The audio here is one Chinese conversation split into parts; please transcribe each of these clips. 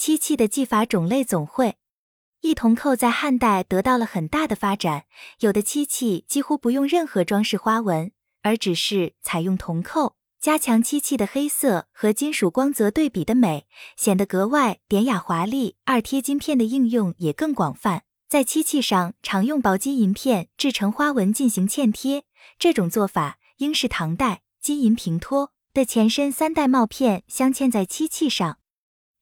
漆器的技法种类总会。一铜扣在汉代得到了很大的发展，有的漆器几乎不用任何装饰花纹，而只是采用铜扣，加强漆器的黑色和金属光泽对比的美，显得格外典雅华丽。二贴金片的应用也更广泛，在漆器上常用薄金银片制成花纹进行嵌贴，这种做法应是唐代金银平托的前身。三代帽片镶嵌在漆器上，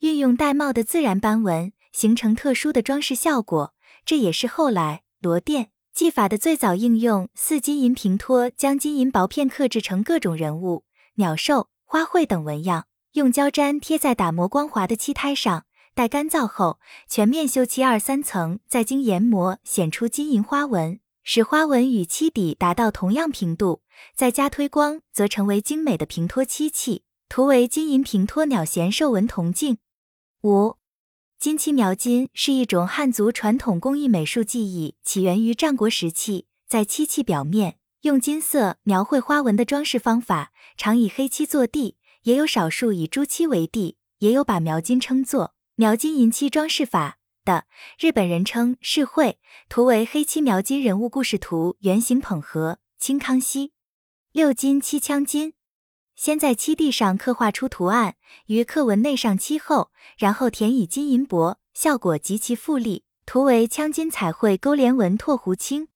运用玳瑁的自然斑纹。形成特殊的装饰效果，这也是后来罗钿技法的最早应用。四金银平托将金银薄片刻制成各种人物、鸟兽、花卉等纹样，用胶粘贴在打磨光滑的漆胎上，待干燥后全面修漆二三层，再经研磨显出金银花纹，使花纹与漆底达到同样平度，再加推光，则成为精美的平托漆器。图为金银平托鸟衔兽纹铜镜。五。金漆描金是一种汉族传统工艺美术技艺，起源于战国时期。在漆器表面用金色描绘花纹的装饰方法，常以黑漆做地，也有少数以朱漆为地，也有把描金称作描金银漆装饰法的。日本人称是绘图为黑漆描金人物故事图原型捧盒，清康熙。六金漆枪金。先在漆地上刻画出图案，于刻纹内上漆后，然后填以金银箔，效果极其富丽。图为枪金彩绘勾连纹拓壶青。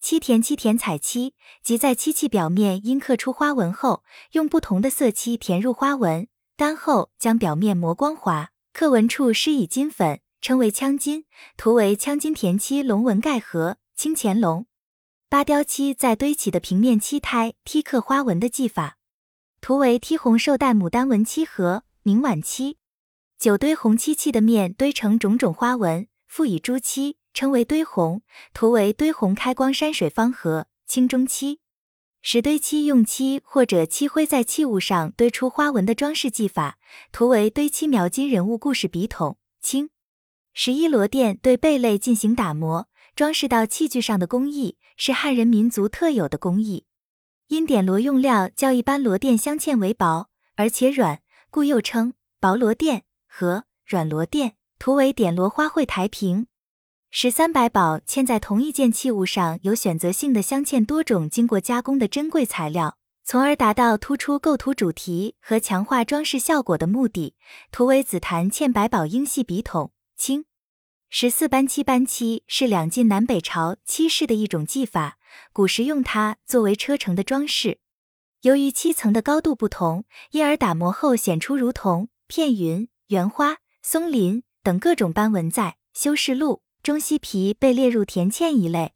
漆填漆填彩漆，即在漆器表面阴刻出花纹后，用不同的色漆填入花纹，干后将表面磨光滑，刻纹处施以金粉，称为枪金。图为枪金填漆龙纹盖盒青乾隆。八雕漆在堆起的平面漆胎剔刻花纹的技法。图为剔红绶带牡丹纹漆盒，明晚期。九堆红漆器的面堆成种种花纹，附以朱漆，称为堆红。图为堆红开光山水方盒，清中期。十堆漆用漆或者漆灰在器物上堆出花纹的装饰技法。图为堆漆描金人物故事笔筒，清。十一罗甸对贝类进行打磨，装饰到器具上的工艺，是汉人民族特有的工艺。因点螺用料较一般螺钿镶嵌为薄，而且软，故又称薄螺钿和软螺钿。图为点螺花卉台屏。十三百宝嵌在同一件器物上，有选择性的镶嵌多种经过加工的珍贵材料，从而达到突出构图主题和强化装饰效果的目的。图为紫檀嵌百宝英系笔筒，清。十四班七，班七是两晋南北朝漆式的一种技法。古时用它作为车城的装饰，由于漆层的高度不同，因而打磨后显出如同片云、圆花、松林等各种斑纹。在修饰录中，西皮被列入田嵌一类。